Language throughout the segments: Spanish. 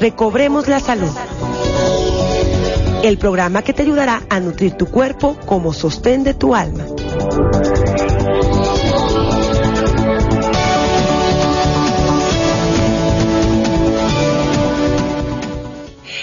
Recobremos la Salud. El programa que te ayudará a nutrir tu cuerpo como sostén de tu alma.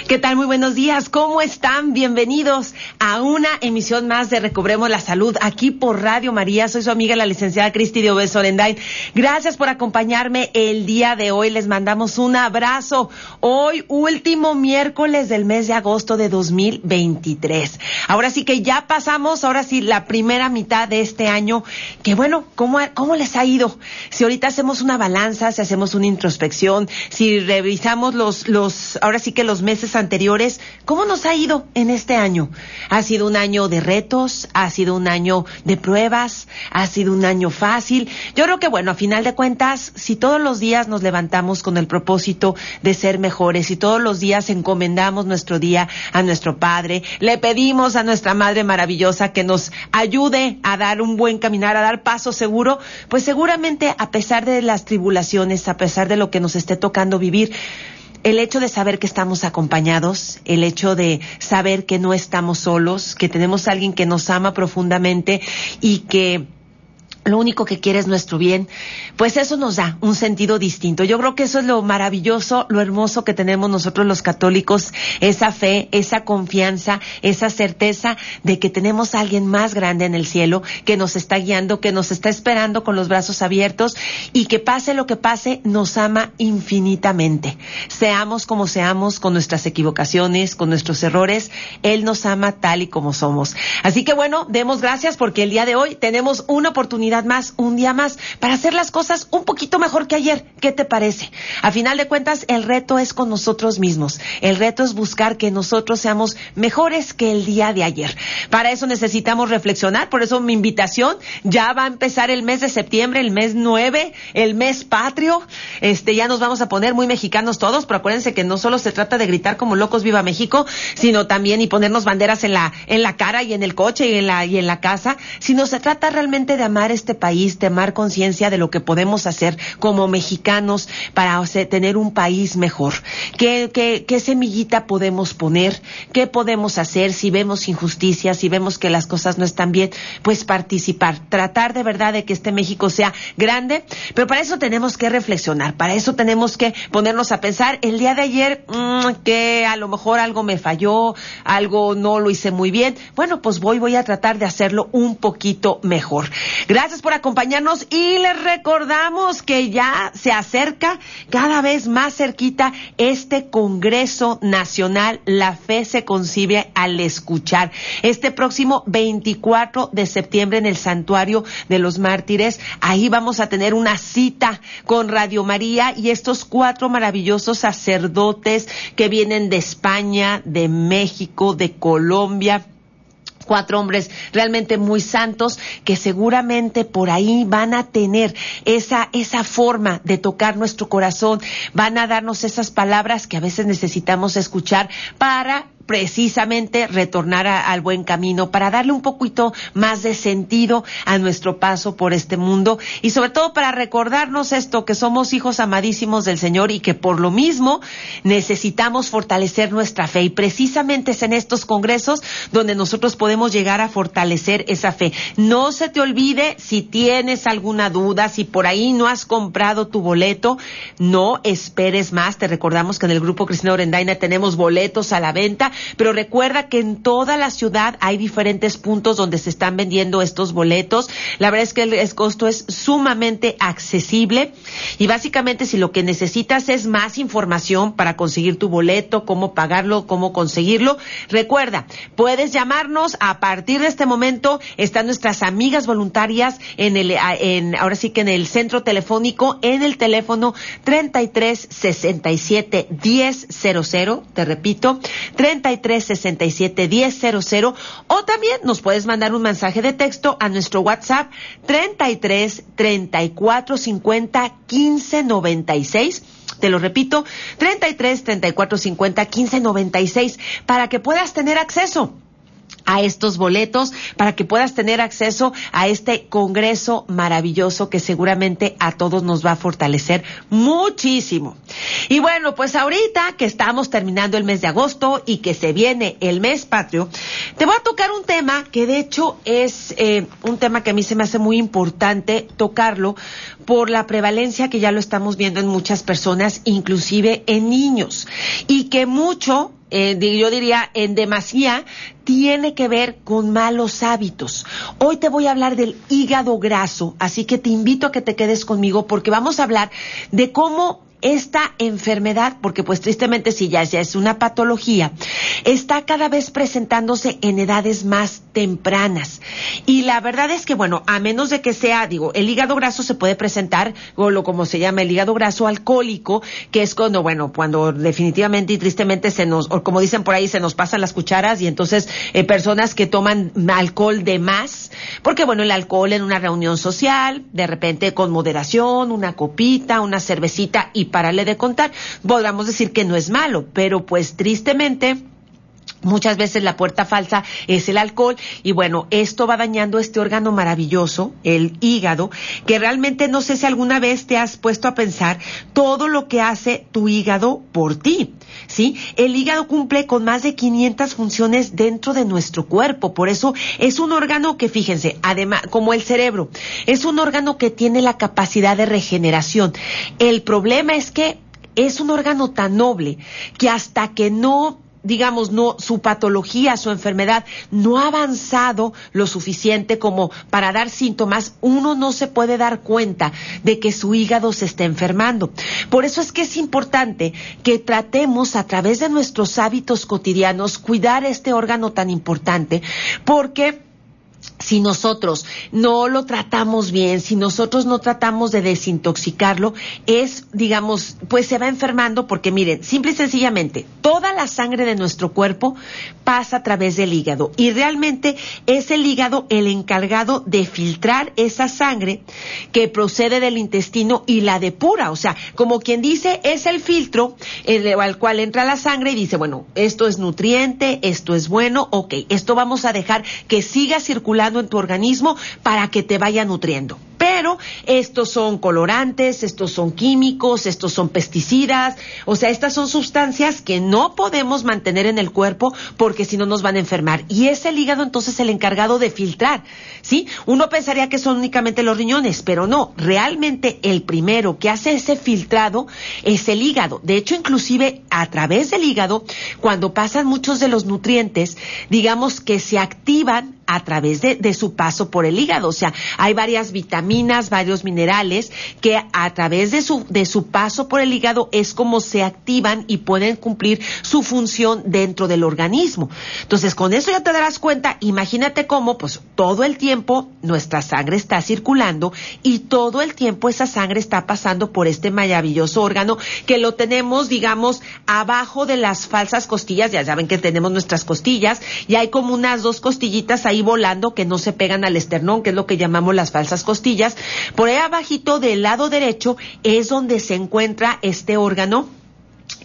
¿Qué tal? Muy buenos días. ¿Cómo están? Bienvenidos a una emisión más de Recobremos la Salud aquí por Radio María. Soy su amiga la licenciada Cristi de Orendain. Gracias por acompañarme el día de hoy. Les mandamos un abrazo. Hoy, último miércoles del mes de agosto de 2023. Ahora sí que ya pasamos, ahora sí, la primera mitad de este año. Que bueno, ¿cómo, cómo les ha ido? Si ahorita hacemos una balanza, si hacemos una introspección, si revisamos los, los, ahora sí que los meses anteriores, ¿cómo nos ha ido en este año? ¿Ha sido un año de retos? ¿Ha sido un año de pruebas? ¿Ha sido un año fácil? Yo creo que, bueno, a final de cuentas, si todos los días nos levantamos con el propósito de ser mejores, y todos los días encomendamos nuestro día a nuestro Padre, le pedimos a nuestra Madre maravillosa que nos ayude a dar un buen caminar, a dar paso seguro, pues seguramente a pesar de las tribulaciones, a pesar de lo que nos esté tocando vivir, el hecho de saber que estamos acompañados, el hecho de saber que no estamos solos, que tenemos a alguien que nos ama profundamente y que lo único que quiere es nuestro bien, pues eso nos da un sentido distinto. Yo creo que eso es lo maravilloso, lo hermoso que tenemos nosotros los católicos, esa fe, esa confianza, esa certeza de que tenemos a alguien más grande en el cielo que nos está guiando, que nos está esperando con los brazos abiertos y que pase lo que pase, nos ama infinitamente. Seamos como seamos, con nuestras equivocaciones, con nuestros errores, Él nos ama tal y como somos. Así que bueno, demos gracias porque el día de hoy tenemos una oportunidad más, un día más, para hacer las cosas un poquito mejor que ayer. ¿Qué te parece? A final de cuentas, el reto es con nosotros mismos. El reto es buscar que nosotros seamos mejores que el día de ayer. Para eso necesitamos reflexionar, por eso mi invitación, ya va a empezar el mes de septiembre, el mes nueve, el mes patrio. Este, ya nos vamos a poner muy mexicanos todos, pero acuérdense que no solo se trata de gritar como locos viva México, sino también y ponernos banderas en la, en la cara y en el coche y en la, y en la casa, sino se trata realmente de amar este país, tomar conciencia de lo que podemos hacer como mexicanos para tener un país mejor. ¿Qué, semillita podemos poner? ¿Qué podemos hacer si vemos injusticias, si vemos que las cosas no están bien? Pues participar, tratar de verdad de que este México sea grande, pero para eso tenemos que reflexionar, para eso tenemos que ponernos a pensar. El día de ayer, mmm, que a lo mejor algo me falló, algo no lo hice muy bien. Bueno, pues voy, voy a tratar de hacerlo un poquito mejor. Gracias por acompañarnos y les recordamos que ya se acerca cada vez más cerquita este Congreso Nacional. La fe se concibe al escuchar. Este próximo 24 de septiembre en el Santuario de los Mártires, ahí vamos a tener una cita con Radio María y estos cuatro maravillosos sacerdotes que vienen de España, de México, de Colombia cuatro hombres realmente muy santos que seguramente por ahí van a tener esa, esa forma de tocar nuestro corazón, van a darnos esas palabras que a veces necesitamos escuchar para precisamente retornar al buen camino, para darle un poquito más de sentido a nuestro paso por este mundo y sobre todo para recordarnos esto, que somos hijos amadísimos del Señor y que por lo mismo necesitamos fortalecer nuestra fe. Y precisamente es en estos congresos donde nosotros podemos llegar a fortalecer esa fe. No se te olvide si tienes alguna duda, si por ahí no has comprado tu boleto, no esperes más. Te recordamos que en el Grupo Cristina Orendaina tenemos boletos a la venta pero recuerda que en toda la ciudad hay diferentes puntos donde se están vendiendo estos boletos. La verdad es que el costo es sumamente accesible y básicamente si lo que necesitas es más información para conseguir tu boleto, cómo pagarlo, cómo conseguirlo, recuerda, puedes llamarnos a partir de este momento. Están nuestras amigas voluntarias en el, ahora sí que en el centro telefónico, en el teléfono 33 67 10 00, te repito, 33 67 10 00, o también nos puedes mandar un mensaje de texto a nuestro WhatsApp 33 34 50 15 96 te lo repito, 33 34 50 15 96 para que puedas tener acceso a estos boletos para que puedas tener acceso a este congreso maravilloso que seguramente a todos nos va a fortalecer muchísimo. Y bueno, pues ahorita que estamos terminando el mes de agosto y que se viene el mes patrio, te voy a tocar un tema que de hecho es eh, un tema que a mí se me hace muy importante tocarlo por la prevalencia que ya lo estamos viendo en muchas personas, inclusive en niños, y que mucho eh, yo diría en demasía, tiene que ver con malos hábitos. Hoy te voy a hablar del hígado graso, así que te invito a que te quedes conmigo porque vamos a hablar de cómo esta enfermedad, porque pues tristemente si ya, ya es una patología, está cada vez presentándose en edades más tempranas. Y la verdad es que, bueno, a menos de que sea, digo, el hígado graso se puede presentar, o lo como se llama el hígado graso alcohólico, que es cuando, bueno, cuando definitivamente y tristemente se nos, o como dicen por ahí, se nos pasan las cucharas y entonces eh, personas que toman alcohol de más, porque bueno, el alcohol en una reunión social, de repente con moderación, una copita, una cervecita y pararle de contar. Podríamos decir que no es malo, pero pues tristemente Muchas veces la puerta falsa es el alcohol y bueno, esto va dañando este órgano maravilloso, el hígado, que realmente no sé si alguna vez te has puesto a pensar todo lo que hace tu hígado por ti, ¿sí? El hígado cumple con más de 500 funciones dentro de nuestro cuerpo, por eso es un órgano que, fíjense, además, como el cerebro, es un órgano que tiene la capacidad de regeneración. El problema es que es un órgano tan noble que hasta que no digamos, no, su patología, su enfermedad no ha avanzado lo suficiente como para dar síntomas, uno no se puede dar cuenta de que su hígado se está enfermando. Por eso es que es importante que tratemos a través de nuestros hábitos cotidianos cuidar este órgano tan importante, porque si nosotros no lo tratamos bien, si nosotros no tratamos de desintoxicarlo, es, digamos, pues se va enfermando porque miren, simple y sencillamente, toda la sangre de nuestro cuerpo pasa a través del hígado. Y realmente es el hígado el encargado de filtrar esa sangre que procede del intestino y la depura, o sea, como quien dice, es el filtro al cual entra la sangre y dice, bueno, esto es nutriente, esto es bueno, ok, esto vamos a dejar que siga circulando en tu organismo para que te vaya nutriendo. Pero estos son colorantes, estos son químicos, estos son pesticidas, o sea, estas son sustancias que no podemos mantener en el cuerpo porque si no nos van a enfermar. Y es el hígado entonces el encargado de filtrar, ¿sí? Uno pensaría que son únicamente los riñones, pero no, realmente el primero que hace ese filtrado es el hígado. De hecho, inclusive a través del hígado, cuando pasan muchos de los nutrientes, digamos que se activan a través de, de, su paso por el hígado. O sea, hay varias vitaminas, varios minerales que a través de su, de su paso por el hígado es como se activan y pueden cumplir su función dentro del organismo. Entonces, con eso ya te darás cuenta, imagínate cómo, pues, todo el tiempo nuestra sangre está circulando y todo el tiempo esa sangre está pasando por este maravilloso órgano que lo tenemos, digamos, abajo de las falsas costillas. Ya saben que tenemos nuestras costillas y hay como unas dos costillitas ahí volando que no se pegan al esternón, que es lo que llamamos las falsas costillas. Por ahí abajito del lado derecho es donde se encuentra este órgano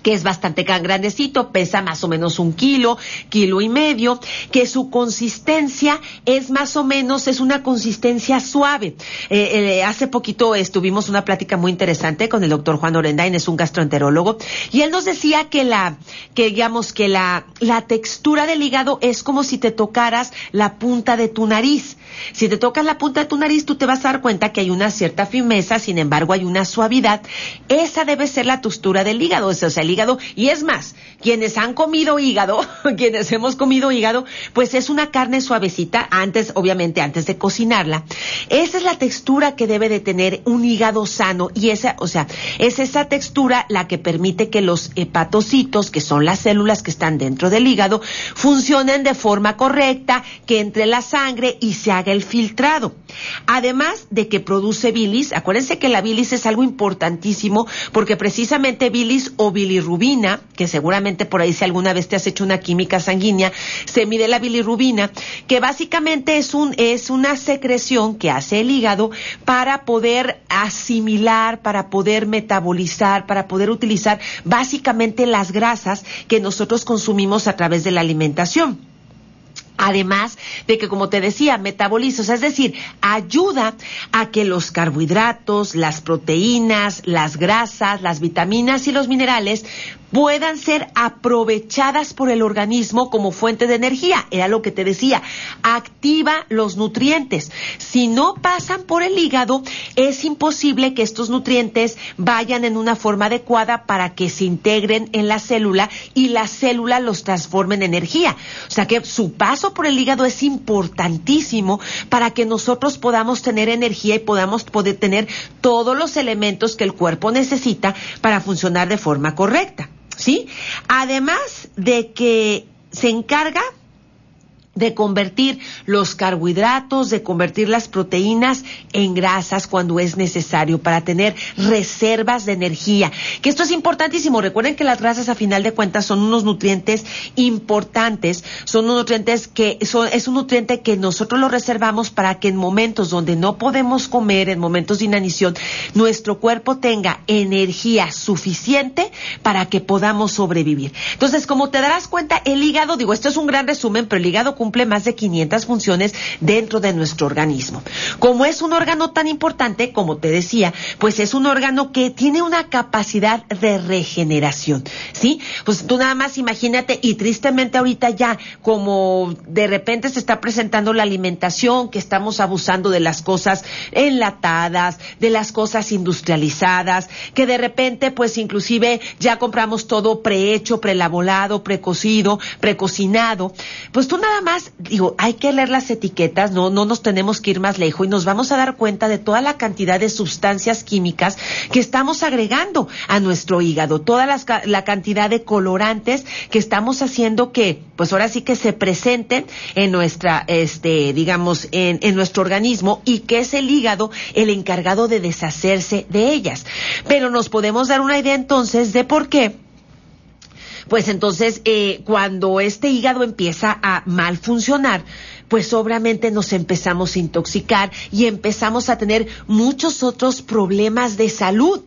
que es bastante grandecito, pesa más o menos un kilo, kilo y medio, que su consistencia es más o menos, es una consistencia suave. Eh, eh, hace poquito estuvimos una plática muy interesante con el doctor Juan Orendain, es un gastroenterólogo, y él nos decía que la, que digamos que la, la textura del hígado es como si te tocaras la punta de tu nariz. Si te tocas la punta de tu nariz, tú te vas a dar cuenta que hay una cierta firmeza, sin embargo hay una suavidad. Esa debe ser la textura del hígado, o sea, el hígado. Y es más, quienes han comido hígado, quienes hemos comido hígado, pues es una carne suavecita, antes, obviamente, antes de cocinarla. Esa es la textura que debe de tener un hígado sano y esa, o sea, es esa textura la que permite que los hepatocitos, que son las células que están dentro del hígado, funcionen de forma correcta, que entre la sangre y se haga el filtrado. Además de que produce bilis, acuérdense que la bilis es algo importantísimo porque precisamente bilis o bilirrubina, que seguramente por ahí si alguna vez te has hecho una química sanguínea, se mide la bilirrubina, que básicamente es un es una secreción que hace el hígado para poder asimilar, para poder metabolizar, para poder utilizar básicamente las grasas que nosotros consumimos a través de la alimentación. Además de que, como te decía, metaboliza, es decir, ayuda a que los carbohidratos, las proteínas, las grasas, las vitaminas y los minerales puedan ser aprovechadas por el organismo como fuente de energía. Era lo que te decía, activa los nutrientes. Si no pasan por el hígado, es imposible que estos nutrientes vayan en una forma adecuada para que se integren en la célula y la célula los transforme en energía. O sea que su paso por el hígado es importantísimo para que nosotros podamos tener energía y podamos poder tener todos los elementos que el cuerpo necesita para funcionar de forma correcta. ¿Sí? Además de que se encarga de convertir los carbohidratos, de convertir las proteínas en grasas cuando es necesario para tener reservas de energía. Que esto es importantísimo. Recuerden que las grasas a final de cuentas son unos nutrientes importantes, son unos nutrientes que son, es un nutriente que nosotros lo reservamos para que en momentos donde no podemos comer, en momentos de inanición, nuestro cuerpo tenga energía suficiente para que podamos sobrevivir. Entonces, como te darás cuenta, el hígado, digo, esto es un gran resumen, pero el hígado cumple más de 500 funciones dentro de nuestro organismo. Como es un órgano tan importante, como te decía, pues es un órgano que tiene una capacidad de regeneración, ¿sí? Pues tú nada más imagínate, y tristemente ahorita ya, como de repente se está presentando la alimentación, que estamos abusando de las cosas enlatadas, de las cosas industrializadas, que de repente, pues inclusive ya compramos todo prehecho, preelaborado, precocido, precocinado, pues tú nada más digo, hay que leer las etiquetas, no, no nos tenemos que ir más lejos y nos vamos a dar cuenta de toda la cantidad de sustancias químicas que estamos agregando a nuestro hígado, toda la cantidad de colorantes que estamos haciendo que, pues ahora sí que se presenten en nuestra, este, digamos, en nuestro organismo y que es el hígado el encargado de deshacerse de ellas. Pero nos podemos dar una idea entonces de por qué pues entonces eh, cuando este hígado empieza a mal funcionar, pues obviamente nos empezamos a intoxicar y empezamos a tener muchos otros problemas de salud.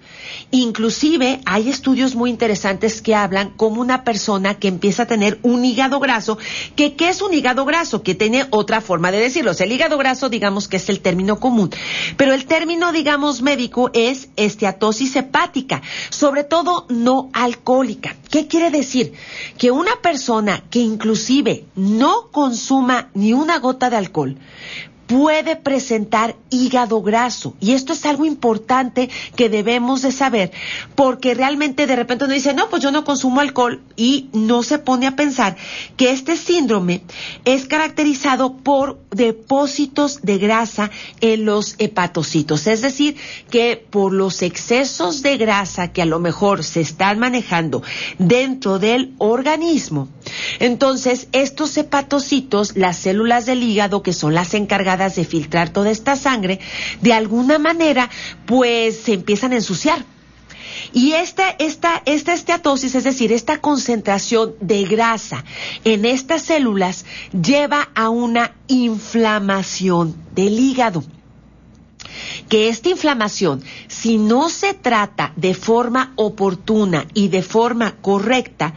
Inclusive hay estudios muy interesantes que hablan como una persona que empieza a tener un hígado graso, que ¿qué es un hígado graso? Que tiene otra forma de decirlo. O sea, el hígado graso digamos que es el término común, pero el término digamos médico es esteatosis hepática, sobre todo no alcohólica. ¿Qué quiere decir? Que una persona que inclusive no consuma ni una gota de alcohol puede presentar hígado graso. Y esto es algo importante que debemos de saber, porque realmente de repente uno dice, no, pues yo no consumo alcohol y no se pone a pensar que este síndrome es caracterizado por depósitos de grasa en los hepatocitos. Es decir, que por los excesos de grasa que a lo mejor se están manejando dentro del organismo, entonces estos hepatocitos, las células del hígado, que son las encargadas de filtrar toda esta sangre, de alguna manera, pues se empiezan a ensuciar. Y esta, esta, esta esteatosis, es decir, esta concentración de grasa en estas células, lleva a una inflamación del hígado que esta inflamación, si no se trata de forma oportuna y de forma correcta,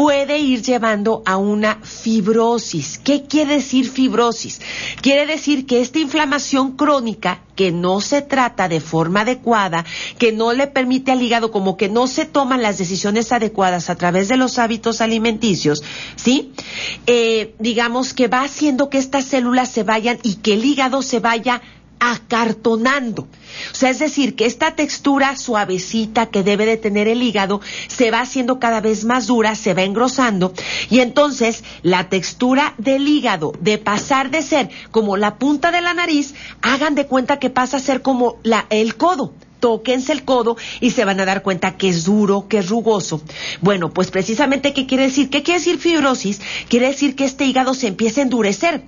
puede ir llevando a una fibrosis. ¿Qué quiere decir fibrosis? Quiere decir que esta inflamación crónica que no se trata de forma adecuada, que no le permite al hígado, como que no se toman las decisiones adecuadas a través de los hábitos alimenticios, ¿sí? Eh, digamos que va haciendo que estas células se vayan y que el hígado se vaya acartonando. O sea, es decir, que esta textura suavecita que debe de tener el hígado se va haciendo cada vez más dura, se va engrosando y entonces la textura del hígado de pasar de ser como la punta de la nariz, hagan de cuenta que pasa a ser como la, el codo tóquense el codo y se van a dar cuenta que es duro, que es rugoso. Bueno, pues precisamente, ¿qué quiere decir? ¿Qué quiere decir fibrosis? Quiere decir que este hígado se empieza a endurecer.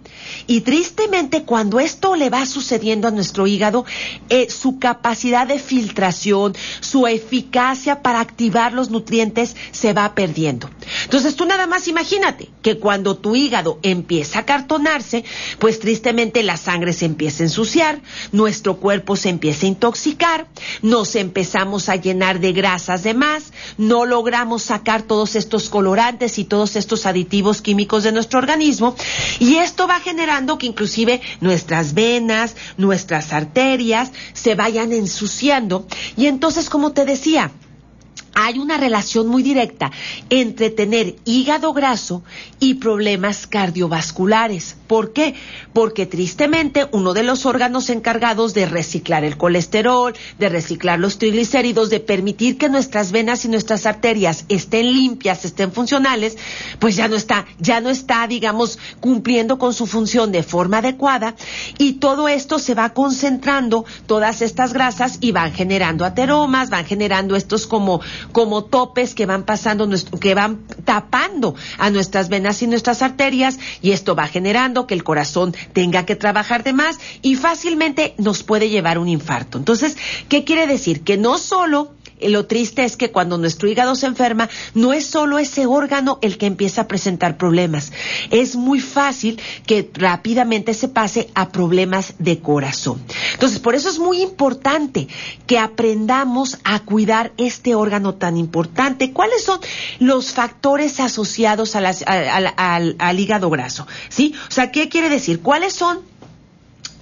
Y tristemente, cuando esto le va sucediendo a nuestro hígado, eh, su capacidad de filtración, su eficacia para activar los nutrientes se va perdiendo. Entonces, tú nada más imagínate que cuando tu hígado empieza a cartonarse, pues tristemente la sangre se empieza a ensuciar, nuestro cuerpo se empieza a intoxicar, nos empezamos a llenar de grasas de más, no logramos sacar todos estos colorantes y todos estos aditivos químicos de nuestro organismo. Y esto va generando que inclusive nuestras venas, nuestras arterias se vayan ensuciando. Y entonces como te decía, hay una relación muy directa entre tener hígado graso y problemas cardiovasculares. ¿Por qué? Porque tristemente uno de los órganos encargados de reciclar el colesterol, de reciclar los triglicéridos, de permitir que nuestras venas y nuestras arterias estén limpias, estén funcionales, pues ya no está, ya no está, digamos, cumpliendo con su función de forma adecuada y todo esto se va concentrando, todas estas grasas y van generando ateromas, van generando estos como como topes que van pasando, que van tapando a nuestras venas y nuestras arterias y esto va generando que el corazón tenga que trabajar de más y fácilmente nos puede llevar un infarto. Entonces, ¿qué quiere decir? Que no solo lo triste es que cuando nuestro hígado se enferma, no es solo ese órgano el que empieza a presentar problemas. Es muy fácil que rápidamente se pase a problemas de corazón. Entonces, por eso es muy importante que aprendamos a cuidar este órgano tan importante. ¿Cuáles son los factores asociados al, hígado graso? ¿Sí? O sea, ¿qué quiere decir? ¿Cuáles son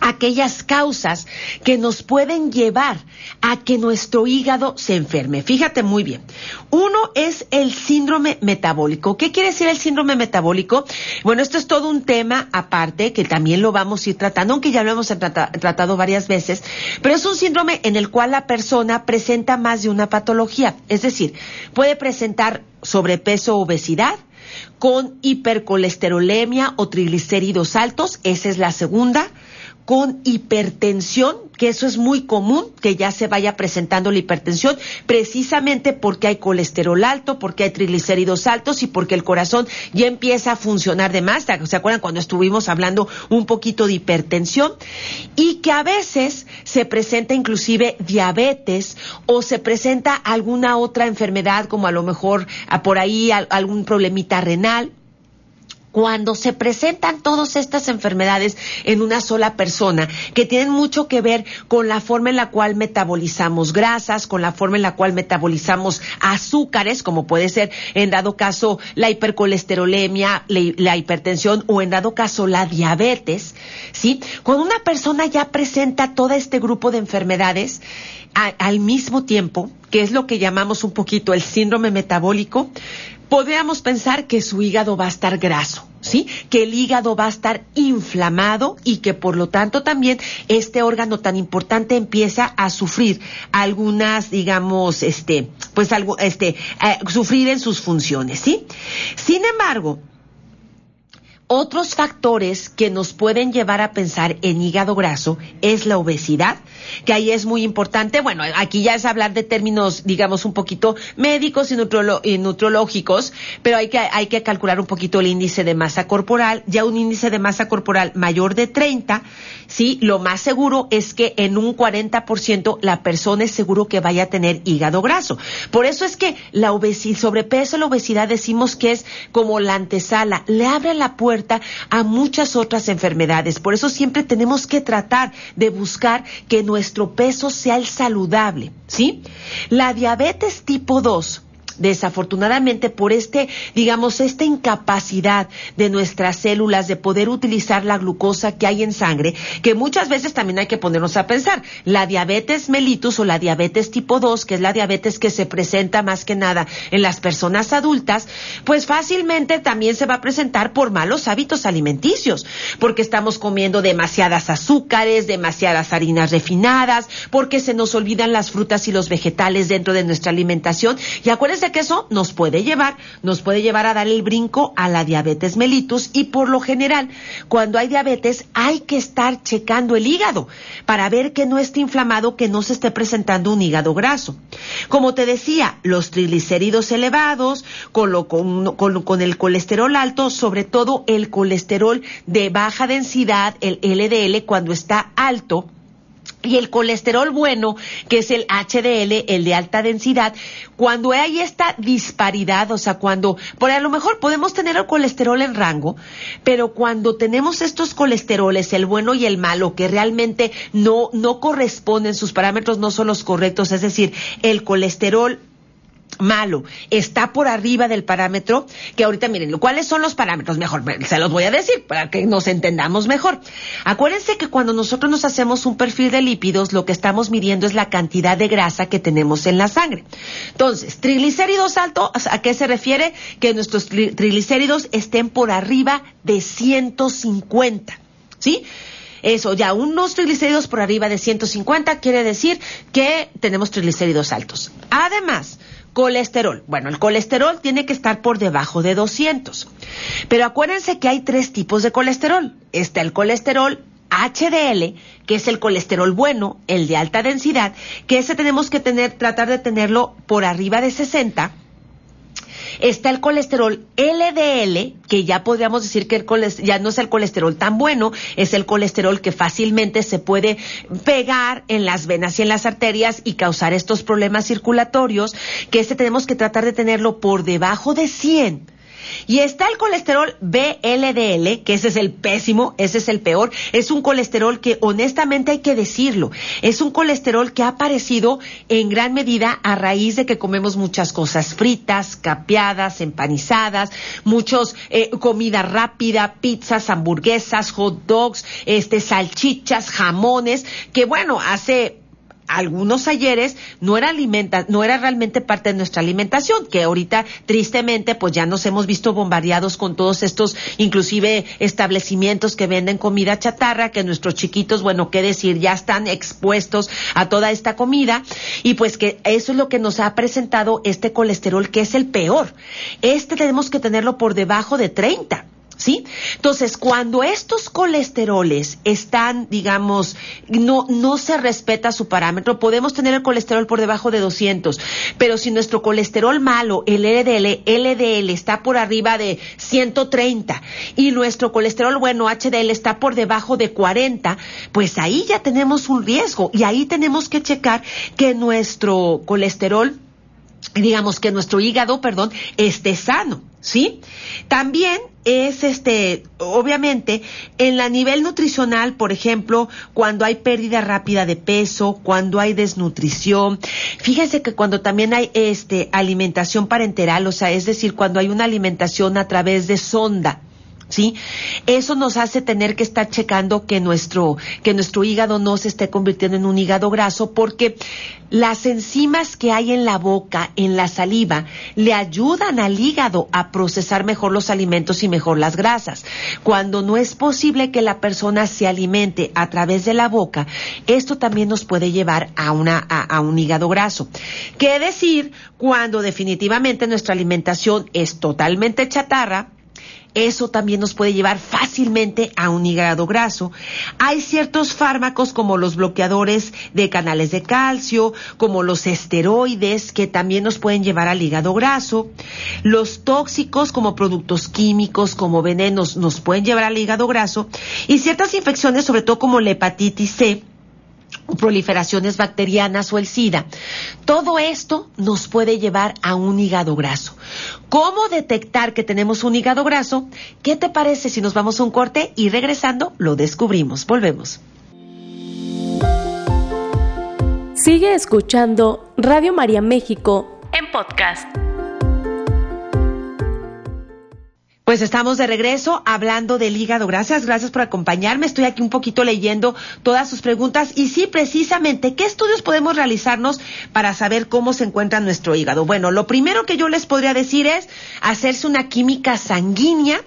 aquellas causas que nos pueden llevar a que nuestro hígado se enferme. Fíjate muy bien. Uno es el síndrome metabólico. ¿Qué quiere decir el síndrome metabólico? Bueno, esto es todo un tema aparte que también lo vamos a ir tratando, aunque ya lo hemos tratado varias veces, pero es un síndrome en el cual la persona presenta más de una patología. Es decir, puede presentar sobrepeso o obesidad, con hipercolesterolemia o triglicéridos altos, esa es la segunda con hipertensión, que eso es muy común, que ya se vaya presentando la hipertensión, precisamente porque hay colesterol alto, porque hay triglicéridos altos y porque el corazón ya empieza a funcionar de más. ¿Se acuerdan cuando estuvimos hablando un poquito de hipertensión? Y que a veces se presenta inclusive diabetes o se presenta alguna otra enfermedad, como a lo mejor ah, por ahí algún problemita renal cuando se presentan todas estas enfermedades en una sola persona, que tienen mucho que ver con la forma en la cual metabolizamos grasas, con la forma en la cual metabolizamos azúcares, como puede ser en dado caso la hipercolesterolemia, la hipertensión o en dado caso la diabetes, ¿sí? Cuando una persona ya presenta todo este grupo de enfermedades, al mismo tiempo, que es lo que llamamos un poquito el síndrome metabólico, podríamos pensar que su hígado va a estar graso, ¿sí? Que el hígado va a estar inflamado y que por lo tanto también este órgano tan importante empieza a sufrir algunas, digamos, este, pues algo, este, eh, sufrir en sus funciones, ¿sí? Sin embargo, otros factores que nos pueden llevar a pensar en hígado graso es la obesidad, que ahí es muy importante. Bueno, aquí ya es hablar de términos, digamos, un poquito médicos y, nutrológicos, pero hay que, hay que calcular un poquito el índice de masa corporal. Ya un índice de masa corporal mayor de 30, sí, lo más seguro es que en un 40% la persona es seguro que vaya a tener hígado graso. Por eso es que la obesidad, sobrepeso, la obesidad decimos que es como la antesala, le abre la puerta a muchas otras enfermedades. Por eso siempre tenemos que tratar de buscar que nuestro peso sea el saludable, ¿sí? La diabetes tipo 2 desafortunadamente por este, digamos, esta incapacidad de nuestras células de poder utilizar la glucosa que hay en sangre, que muchas veces también hay que ponernos a pensar, la diabetes mellitus o la diabetes tipo 2, que es la diabetes que se presenta más que nada en las personas adultas, pues fácilmente también se va a presentar por malos hábitos alimenticios, porque estamos comiendo demasiadas azúcares, demasiadas harinas refinadas, porque se nos olvidan las frutas y los vegetales dentro de nuestra alimentación. Y acuérdense que eso nos puede llevar, nos puede llevar a dar el brinco a la diabetes mellitus y por lo general, cuando hay diabetes hay que estar checando el hígado para ver que no esté inflamado, que no se esté presentando un hígado graso. Como te decía, los triglicéridos elevados, con, con el colesterol alto, sobre todo el colesterol de baja densidad, el LDL, cuando está alto, y el colesterol bueno, que es el HDL, el de alta densidad, cuando hay esta disparidad, o sea, cuando, por a lo mejor podemos tener el colesterol en rango, pero cuando tenemos estos colesteroles, el bueno y el malo, que realmente no, no corresponden, sus parámetros no son los correctos, es decir, el colesterol malo, está por arriba del parámetro, que ahorita miren, ¿cuáles son los parámetros? Mejor, se los voy a decir para que nos entendamos mejor. Acuérdense que cuando nosotros nos hacemos un perfil de lípidos, lo que estamos midiendo es la cantidad de grasa que tenemos en la sangre. Entonces, triglicéridos altos, ¿a qué se refiere? Que nuestros triglicéridos estén por arriba de 150, ¿sí? Eso, ya unos triglicéridos por arriba de 150 quiere decir que tenemos triglicéridos altos. Además, Colesterol. Bueno, el colesterol tiene que estar por debajo de 200. Pero acuérdense que hay tres tipos de colesterol. Está el colesterol HDL, que es el colesterol bueno, el de alta densidad, que ese tenemos que tener, tratar de tenerlo por arriba de 60 Está el colesterol LDL, que ya podríamos decir que el ya no es el colesterol tan bueno, es el colesterol que fácilmente se puede pegar en las venas y en las arterias y causar estos problemas circulatorios, que ese tenemos que tratar de tenerlo por debajo de 100 y está el colesterol BLDL, que ese es el pésimo, ese es el peor. Es un colesterol que honestamente hay que decirlo. Es un colesterol que ha aparecido en gran medida a raíz de que comemos muchas cosas fritas, capeadas, empanizadas, muchos eh, comida rápida, pizzas, hamburguesas, hot dogs, este salchichas, jamones, que bueno, hace algunos ayeres no era alimenta, no era realmente parte de nuestra alimentación, que ahorita tristemente pues ya nos hemos visto bombardeados con todos estos inclusive establecimientos que venden comida chatarra, que nuestros chiquitos, bueno, qué decir, ya están expuestos a toda esta comida y pues que eso es lo que nos ha presentado este colesterol que es el peor. Este tenemos que tenerlo por debajo de 30. ¿Sí? Entonces, cuando estos colesteroles están, digamos, no, no se respeta su parámetro, podemos tener el colesterol por debajo de 200, pero si nuestro colesterol malo, el LDL, LDL está por arriba de 130 y nuestro colesterol bueno, HDL, está por debajo de 40, pues ahí ya tenemos un riesgo y ahí tenemos que checar que nuestro colesterol digamos que nuestro hígado, perdón, esté sano, ¿sí? También es este, obviamente, en la nivel nutricional, por ejemplo, cuando hay pérdida rápida de peso, cuando hay desnutrición, fíjense que cuando también hay este alimentación parenteral, o sea, es decir, cuando hay una alimentación a través de sonda, ¿sí? Eso nos hace tener que estar checando que nuestro, que nuestro hígado no se esté convirtiendo en un hígado graso porque las enzimas que hay en la boca, en la saliva, le ayudan al hígado a procesar mejor los alimentos y mejor las grasas. Cuando no es posible que la persona se alimente a través de la boca, esto también nos puede llevar a, una, a un hígado graso. ¿Qué decir cuando definitivamente nuestra alimentación es totalmente chatarra? Eso también nos puede llevar fácilmente a un hígado graso. Hay ciertos fármacos como los bloqueadores de canales de calcio, como los esteroides, que también nos pueden llevar al hígado graso. Los tóxicos como productos químicos, como venenos, nos pueden llevar al hígado graso. Y ciertas infecciones, sobre todo como la hepatitis C, proliferaciones bacterianas o el SIDA. Todo esto nos puede llevar a un hígado graso. ¿Cómo detectar que tenemos un hígado graso? ¿Qué te parece si nos vamos a un corte y regresando lo descubrimos? Volvemos. Sigue escuchando Radio María México en podcast. Pues estamos de regreso hablando del hígado. Gracias, gracias por acompañarme. Estoy aquí un poquito leyendo todas sus preguntas. Y sí, precisamente, ¿qué estudios podemos realizarnos para saber cómo se encuentra nuestro hígado? Bueno, lo primero que yo les podría decir es hacerse una química sanguínea,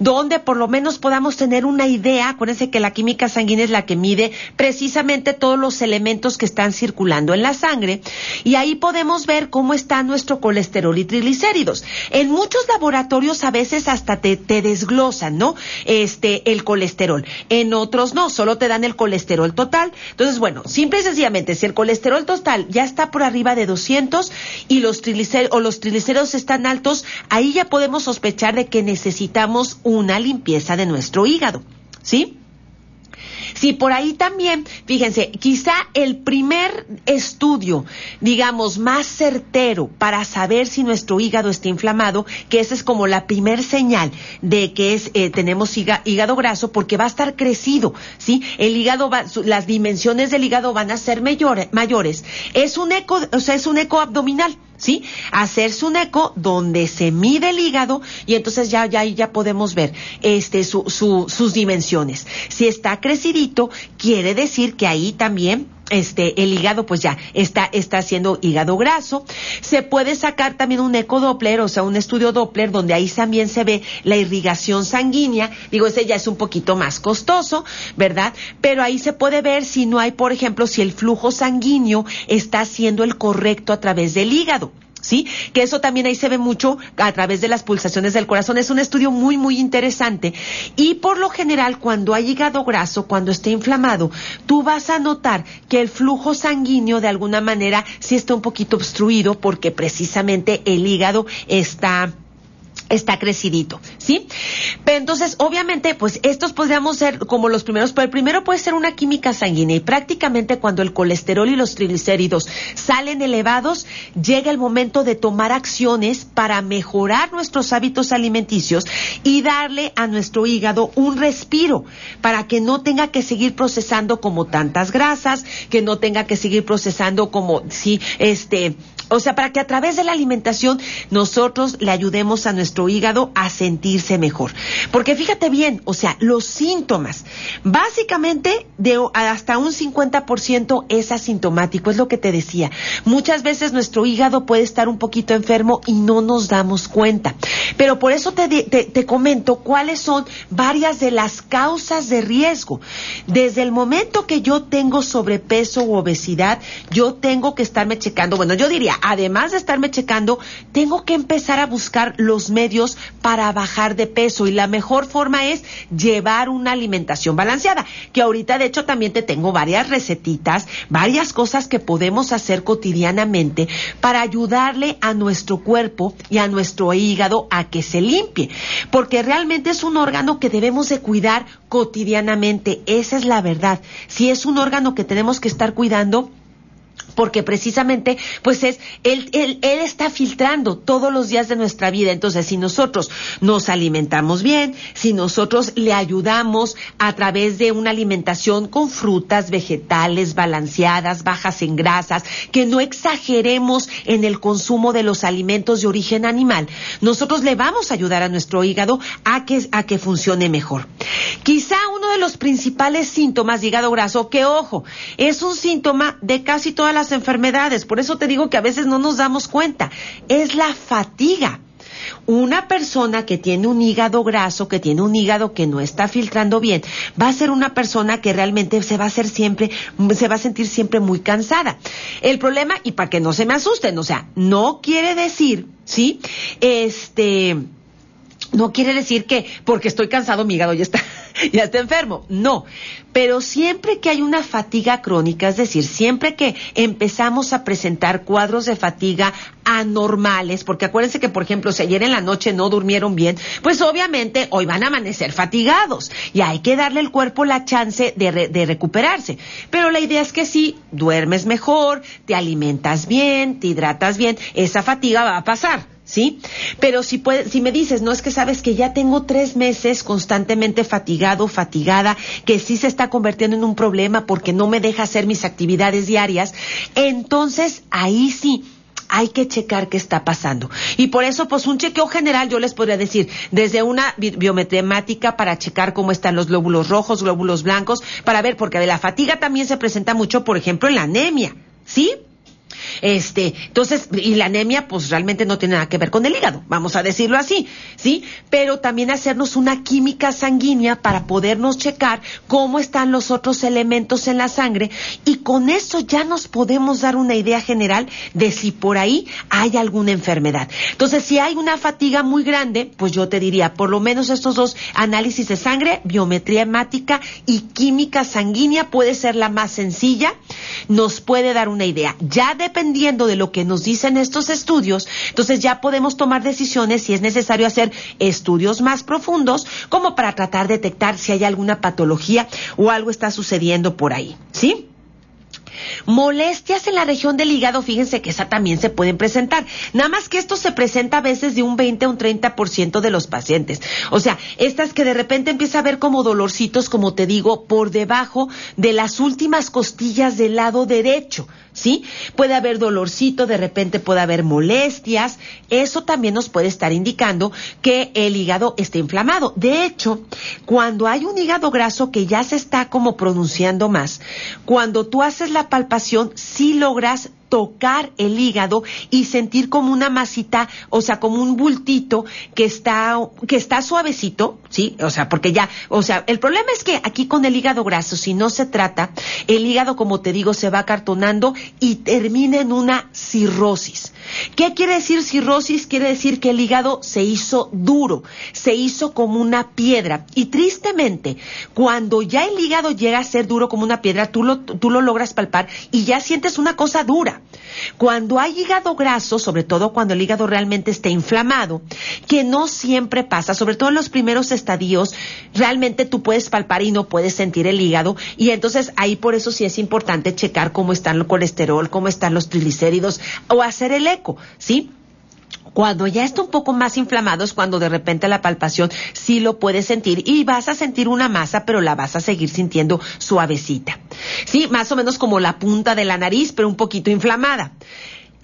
donde por lo menos podamos tener una idea. Acuérdense que la química sanguínea es la que mide precisamente todos los elementos que están circulando en la sangre. Y ahí podemos ver cómo está nuestro colesterol y triglicéridos. En muchos laboratorios a veces hasta te, desglosan, ¿no? Este, el colesterol. En otros no, solo te dan el colesterol total. Entonces, bueno, simple y sencillamente, si el colesterol total ya está por arriba de 200 y los triglicéridos, o los triglicéridos están altos, ahí ya podemos sospechar de que necesitamos una limpieza de nuestro hígado. ¿Sí? Sí, por ahí también, fíjense, quizá el primer estudio, digamos, más certero para saber si nuestro hígado está inflamado, que esa es como la primer señal de que es, eh, tenemos hígado graso, porque va a estar crecido, ¿sí? El hígado va, las dimensiones del hígado van a ser mayores. Es un eco, o sea, es un eco abdominal. ¿Sí? Hacerse un eco donde se mide el hígado y entonces ya, ya, ya podemos ver este, su, su, sus dimensiones. Si está crecidito, quiere decir que ahí también este el hígado pues ya está está haciendo hígado graso. Se puede sacar también un ecodoppler o sea un estudio doppler donde ahí también se ve la irrigación sanguínea. Digo ese ya es un poquito más costoso verdad pero ahí se puede ver si no hay por ejemplo si el flujo sanguíneo está siendo el correcto a través del hígado ¿sí? Que eso también ahí se ve mucho a través de las pulsaciones del corazón. Es un estudio muy, muy interesante. Y por lo general, cuando hay hígado graso, cuando esté inflamado, tú vas a notar que el flujo sanguíneo de alguna manera sí está un poquito obstruido porque precisamente el hígado está está crecidito, ¿sí? Pero entonces, obviamente, pues estos podríamos ser como los primeros, pero el primero puede ser una química sanguínea y prácticamente cuando el colesterol y los triglicéridos salen elevados, llega el momento de tomar acciones para mejorar nuestros hábitos alimenticios y darle a nuestro hígado un respiro para que no tenga que seguir procesando como tantas grasas, que no tenga que seguir procesando como, sí, este, o sea, para que a través de la alimentación nosotros le ayudemos a nuestro hígado a sentirse mejor. Porque fíjate bien, o sea, los síntomas, básicamente de hasta un 50% es asintomático, es lo que te decía. Muchas veces nuestro hígado puede estar un poquito enfermo y no nos damos cuenta. Pero por eso te, te, te comento cuáles son varias de las causas de riesgo. Desde el momento que yo tengo sobrepeso u obesidad, yo tengo que estarme checando, bueno, yo diría, además de estarme checando, tengo que empezar a buscar los medios para bajar de peso. Y la mejor forma es llevar una alimentación balanceada, que ahorita de hecho también te tengo varias recetitas, varias cosas que podemos hacer cotidianamente para ayudarle a nuestro cuerpo y a nuestro hígado a que se limpie, porque realmente es un órgano que debemos de cuidar cotidianamente, esa es la verdad. Si es un órgano que tenemos que estar cuidando, porque precisamente pues es él, él, él está filtrando todos los días de nuestra vida. Entonces, si nosotros nos alimentamos bien, si nosotros le ayudamos a través de una alimentación con frutas, vegetales, balanceadas, bajas en grasas, que no exageremos en el consumo de los alimentos de origen animal, nosotros le vamos a ayudar a nuestro hígado a que, a que funcione mejor. Quizá uno de los principales síntomas de hígado graso, que ojo, es un síntoma de casi todas las enfermedades, por eso te digo que a veces no nos damos cuenta, es la fatiga. Una persona que tiene un hígado graso, que tiene un hígado que no está filtrando bien, va a ser una persona que realmente se va a hacer siempre, se va a sentir siempre muy cansada. El problema, y para que no se me asusten, o sea, no quiere decir, ¿sí? Este, no quiere decir que porque estoy cansado mi hígado ya está, ya está enfermo. No. Pero siempre que hay una fatiga crónica, es decir, siempre que empezamos a presentar cuadros de fatiga anormales, porque acuérdense que, por ejemplo, si ayer en la noche no durmieron bien, pues obviamente hoy van a amanecer fatigados y hay que darle al cuerpo la chance de, de recuperarse. Pero la idea es que si duermes mejor, te alimentas bien, te hidratas bien, esa fatiga va a pasar. ¿Sí? Pero si, puede, si me dices, no es que sabes que ya tengo tres meses constantemente fatigado, fatigada, que sí se está convirtiendo en un problema porque no me deja hacer mis actividades diarias, entonces ahí sí hay que checar qué está pasando. Y por eso, pues un chequeo general, yo les podría decir, desde una biometremática para checar cómo están los glóbulos rojos, glóbulos blancos, para ver, porque de la fatiga también se presenta mucho, por ejemplo, en la anemia, ¿sí? Este, entonces, y la anemia, pues realmente no tiene nada que ver con el hígado, vamos a decirlo así, ¿sí? Pero también hacernos una química sanguínea para podernos checar cómo están los otros elementos en la sangre y con eso ya nos podemos dar una idea general de si por ahí hay alguna enfermedad. Entonces, si hay una fatiga muy grande, pues yo te diría, por lo menos estos dos análisis de sangre, biometría hemática y química sanguínea puede ser la más sencilla, nos puede dar una idea. Ya de dependiendo de lo que nos dicen estos estudios, entonces ya podemos tomar decisiones si es necesario hacer estudios más profundos como para tratar de detectar si hay alguna patología o algo está sucediendo por ahí, ¿sí? Molestias en la región del hígado, fíjense que esa también se pueden presentar. Nada más que esto se presenta a veces de un 20 a un 30% de los pacientes. O sea, estas que de repente empieza a ver como dolorcitos, como te digo, por debajo de las últimas costillas del lado derecho. ¿Sí? Puede haber dolorcito, de repente puede haber molestias. Eso también nos puede estar indicando que el hígado está inflamado. De hecho, cuando hay un hígado graso que ya se está como pronunciando más, cuando tú haces la palpación, sí logras tocar el hígado y sentir como una masita, o sea, como un bultito que está, que está suavecito, ¿sí? O sea, porque ya, o sea, el problema es que aquí con el hígado graso, si no se trata, el hígado, como te digo, se va acartonando y termina en una cirrosis. ¿Qué quiere decir cirrosis? Quiere decir que el hígado se hizo duro, se hizo como una piedra. Y tristemente, cuando ya el hígado llega a ser duro como una piedra, tú lo, tú lo logras palpar y ya sientes una cosa dura. Cuando hay hígado graso, sobre todo cuando el hígado realmente está inflamado, que no siempre pasa, sobre todo en los primeros estadios, realmente tú puedes palpar y no puedes sentir el hígado. Y entonces ahí por eso sí es importante checar cómo están el colesterol, cómo están los triglicéridos o hacer el eco, ¿sí? Cuando ya está un poco más inflamado es cuando de repente la palpación sí lo puedes sentir y vas a sentir una masa, pero la vas a seguir sintiendo suavecita. Sí, más o menos como la punta de la nariz, pero un poquito inflamada.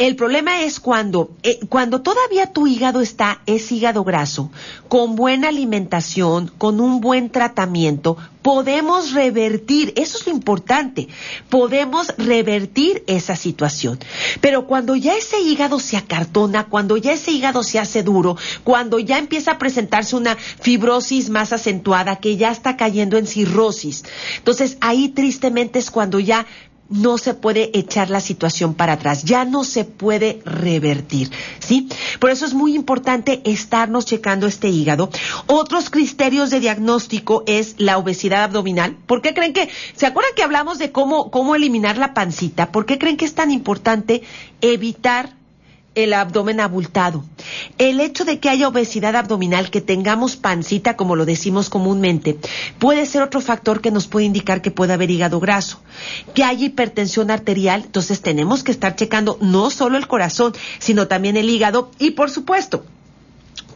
El problema es cuando, eh, cuando todavía tu hígado está, es hígado graso, con buena alimentación, con un buen tratamiento, podemos revertir, eso es lo importante, podemos revertir esa situación. Pero cuando ya ese hígado se acartona, cuando ya ese hígado se hace duro, cuando ya empieza a presentarse una fibrosis más acentuada, que ya está cayendo en cirrosis, entonces ahí tristemente es cuando ya no se puede echar la situación para atrás, ya no se puede revertir, ¿sí? Por eso es muy importante estarnos checando este hígado. Otros criterios de diagnóstico es la obesidad abdominal. ¿Por qué creen que, se acuerdan que hablamos de cómo, cómo eliminar la pancita? ¿Por qué creen que es tan importante evitar el abdomen abultado. El hecho de que haya obesidad abdominal, que tengamos pancita, como lo decimos comúnmente, puede ser otro factor que nos puede indicar que puede haber hígado graso. Que haya hipertensión arterial, entonces tenemos que estar checando no solo el corazón, sino también el hígado y, por supuesto,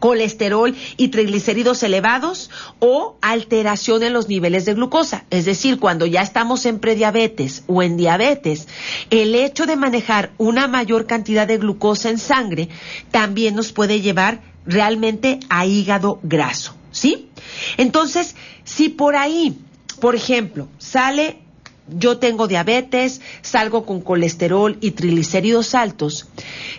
colesterol y triglicéridos elevados o alteración en los niveles de glucosa. Es decir, cuando ya estamos en prediabetes o en diabetes, el hecho de manejar una mayor cantidad de glucosa en sangre también nos puede llevar realmente a hígado graso. ¿Sí? Entonces, si por ahí, por ejemplo, sale yo tengo diabetes, salgo con colesterol y triglicéridos altos.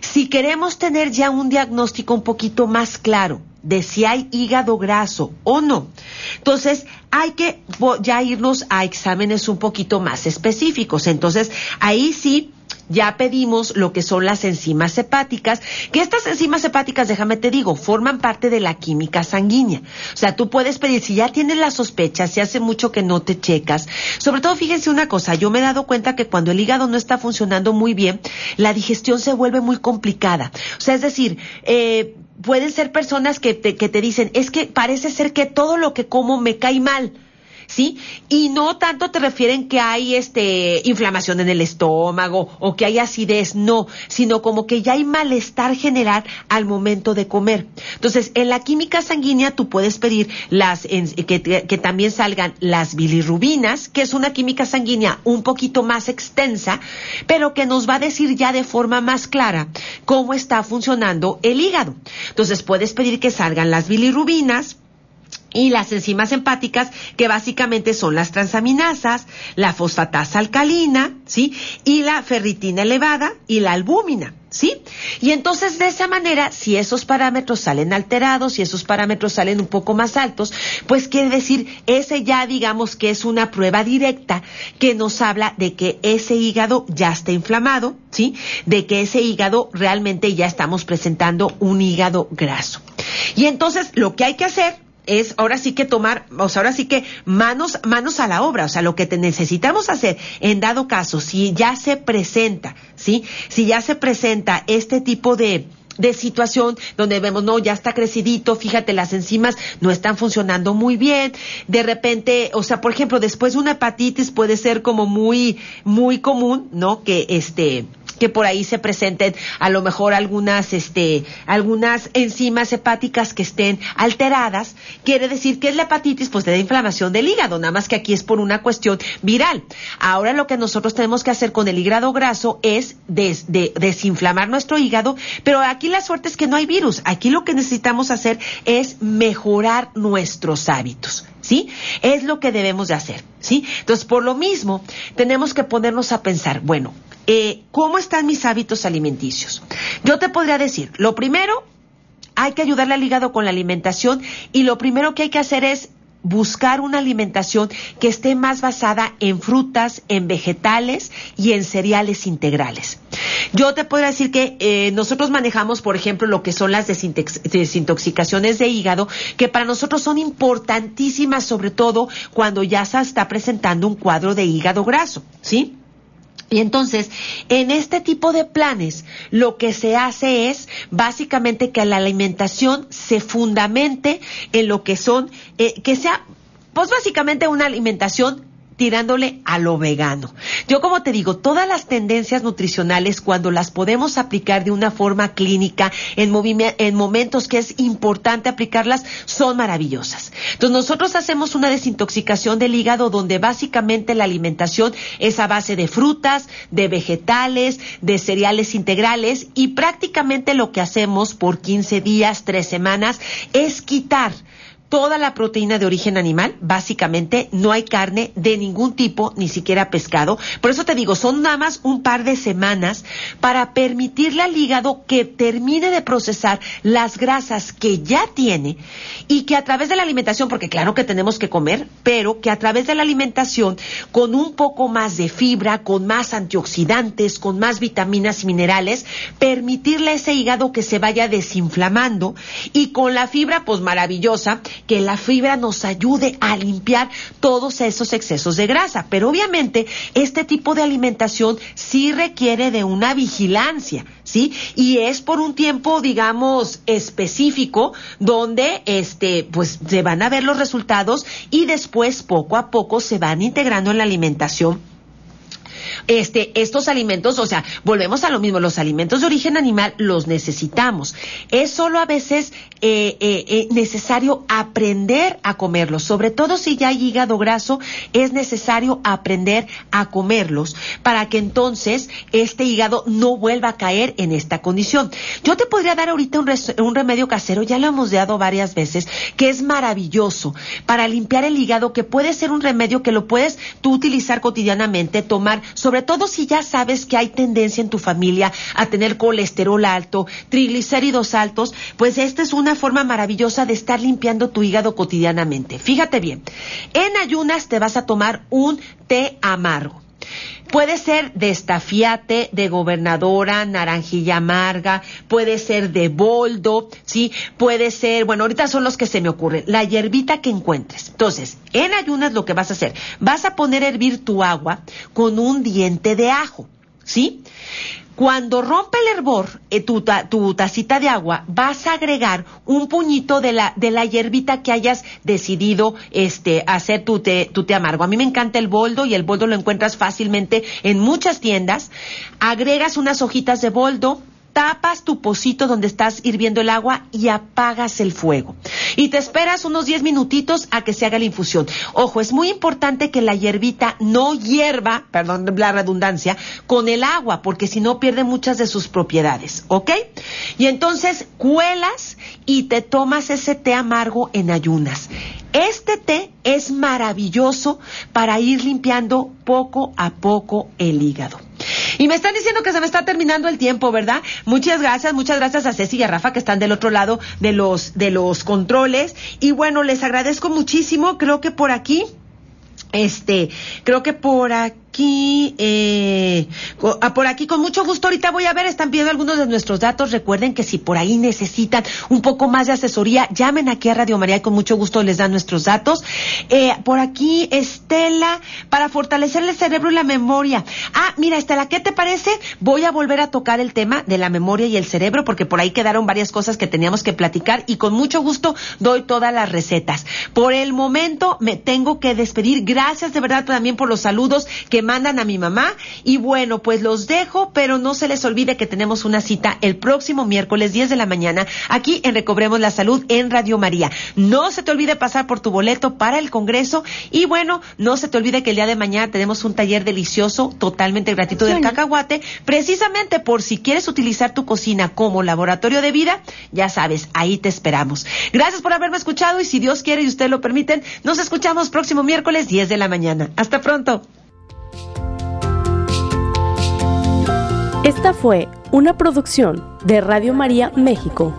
Si queremos tener ya un diagnóstico un poquito más claro de si hay hígado graso o no, entonces hay que ya irnos a exámenes un poquito más específicos. Entonces ahí sí ya pedimos lo que son las enzimas hepáticas, que estas enzimas hepáticas, déjame te digo, forman parte de la química sanguínea. O sea, tú puedes pedir, si ya tienes la sospecha, si hace mucho que no te checas, sobre todo fíjense una cosa, yo me he dado cuenta que cuando el hígado no está funcionando muy bien, la digestión se vuelve muy complicada. O sea, es decir, eh, pueden ser personas que te, que te dicen, es que parece ser que todo lo que como me cae mal ¿sí? Y no tanto te refieren que hay este inflamación en el estómago o que hay acidez, no, sino como que ya hay malestar general al momento de comer. Entonces, en la química sanguínea tú puedes pedir las que, que también salgan las bilirrubinas, que es una química sanguínea un poquito más extensa, pero que nos va a decir ya de forma más clara cómo está funcionando el hígado. Entonces, puedes pedir que salgan las bilirrubinas, y las enzimas hepáticas, que básicamente son las transaminasas, la fosfatasa alcalina, ¿sí? Y la ferritina elevada y la albúmina, ¿sí? Y entonces de esa manera, si esos parámetros salen alterados, si esos parámetros salen un poco más altos, pues quiere decir, ese ya digamos que es una prueba directa que nos habla de que ese hígado ya está inflamado, ¿sí? De que ese hígado realmente ya estamos presentando un hígado graso. Y entonces lo que hay que hacer es ahora sí que tomar, o sea, ahora sí que manos, manos a la obra, o sea, lo que te necesitamos hacer en dado caso, si ya se presenta, ¿sí? Si ya se presenta este tipo de, de situación donde vemos, no, ya está crecidito, fíjate, las enzimas no están funcionando muy bien, de repente, o sea, por ejemplo, después de una hepatitis puede ser como muy, muy común, ¿no? Que este, que por ahí se presenten a lo mejor algunas, este, algunas enzimas hepáticas que estén alteradas. Quiere decir que es la hepatitis, pues de inflamación del hígado, nada más que aquí es por una cuestión viral. Ahora lo que nosotros tenemos que hacer con el hígado graso es desinflamar nuestro hígado, pero aquí la suerte es que no hay virus. Aquí lo que necesitamos hacer es mejorar nuestros hábitos. ¿sí? Es lo que debemos de hacer, ¿sí? Entonces, por lo mismo, tenemos que ponernos a pensar, bueno, eh, ¿cómo están mis hábitos alimenticios? Yo te podría decir, lo primero, hay que ayudarle al hígado con la alimentación y lo primero que hay que hacer es buscar una alimentación que esté más basada en frutas, en vegetales y en cereales integrales. Yo te puedo decir que eh, nosotros manejamos, por ejemplo, lo que son las desintoxicaciones de hígado, que para nosotros son importantísimas, sobre todo cuando ya se está presentando un cuadro de hígado graso, ¿sí? Y entonces, en este tipo de planes, lo que se hace es básicamente que la alimentación se fundamente en lo que son, eh, que sea, pues básicamente una alimentación tirándole a lo vegano. Yo como te digo, todas las tendencias nutricionales cuando las podemos aplicar de una forma clínica en, en momentos que es importante aplicarlas son maravillosas. Entonces nosotros hacemos una desintoxicación del hígado donde básicamente la alimentación es a base de frutas, de vegetales, de cereales integrales y prácticamente lo que hacemos por 15 días, 3 semanas es quitar toda la proteína de origen animal, básicamente no hay carne de ningún tipo, ni siquiera pescado. Por eso te digo, son nada más un par de semanas para permitirle al hígado que termine de procesar las grasas que ya tiene y que a través de la alimentación, porque claro que tenemos que comer, pero que a través de la alimentación, con un poco más de fibra, con más antioxidantes, con más vitaminas y minerales, permitirle a ese hígado que se vaya desinflamando y con la fibra, pues maravillosa, que la fibra nos ayude a limpiar todos esos excesos de grasa. Pero obviamente este tipo de alimentación sí requiere de una vigilancia, ¿sí? Y es por un tiempo, digamos, específico donde este pues se van a ver los resultados y después poco a poco se van integrando en la alimentación este, estos alimentos, o sea, volvemos a lo mismo, los alimentos de origen animal los necesitamos. Es solo a veces eh, eh, eh, necesario aprender a comerlos, sobre todo si ya hay hígado graso, es necesario aprender a comerlos para que entonces este hígado no vuelva a caer en esta condición. Yo te podría dar ahorita un, un remedio casero, ya lo hemos dado varias veces, que es maravilloso para limpiar el hígado, que puede ser un remedio que lo puedes tú utilizar cotidianamente, tomar sobre todo si ya sabes que hay tendencia en tu familia a tener colesterol alto, triglicéridos altos, pues esta es una forma maravillosa de estar limpiando tu hígado cotidianamente. Fíjate bien, en ayunas te vas a tomar un té amargo. Puede ser de estafiate, de gobernadora, naranjilla amarga, puede ser de boldo, ¿sí? Puede ser, bueno, ahorita son los que se me ocurren, la hierbita que encuentres. Entonces, en ayunas lo que vas a hacer, vas a poner a hervir tu agua con un diente de ajo, ¿sí? Cuando rompe el hervor, eh, tu, tu, tacita de agua, vas a agregar un puñito de la, de la hierbita que hayas decidido este, hacer tu té, tu té amargo. A mí me encanta el boldo y el boldo lo encuentras fácilmente en muchas tiendas. Agregas unas hojitas de boldo, tapas tu pocito donde estás hirviendo el agua y apagas el fuego. Y te esperas unos 10 minutitos a que se haga la infusión. Ojo, es muy importante que la hierbita no hierva, perdón la redundancia, con el agua, porque si no pierde muchas de sus propiedades, ¿ok? Y entonces cuelas y te tomas ese té amargo en ayunas. Este té es maravilloso para ir limpiando poco a poco el hígado. Y me están diciendo que se me está terminando el tiempo, ¿verdad? Muchas gracias, muchas gracias a Ceci y a Rafa que están del otro lado de los, de los controles. Y bueno, les agradezco muchísimo. Creo que por aquí, este, creo que por aquí eh, ah, por aquí con mucho gusto. Ahorita voy a ver, están pidiendo algunos de nuestros datos. Recuerden que si por ahí necesitan un poco más de asesoría, llamen aquí a Radio María y con mucho gusto les dan nuestros datos. Eh, por aquí, Estela, para fortalecer el cerebro y la memoria. Ah, mira, Estela, ¿qué te parece? Voy a volver a tocar el tema de la memoria y el cerebro porque por ahí quedaron varias cosas que teníamos que platicar y con mucho gusto doy todas las recetas. Por el momento me tengo que despedir. De verdad también por los saludos que mandan a mi mamá. Y bueno, pues los dejo, pero no se les olvide que tenemos una cita el próximo miércoles 10 de la mañana aquí en Recobremos la Salud en Radio María. No se te olvide pasar por tu boleto para el Congreso y bueno, no se te olvide que el día de mañana tenemos un taller delicioso totalmente gratuito del cacahuate, precisamente por si quieres utilizar tu cocina como laboratorio de vida, ya sabes, ahí te esperamos. Gracias por haberme escuchado y si Dios quiere y usted lo permiten, nos escuchamos próximo miércoles 10 de la mañana. Hasta pronto. Esta fue una producción de Radio María México.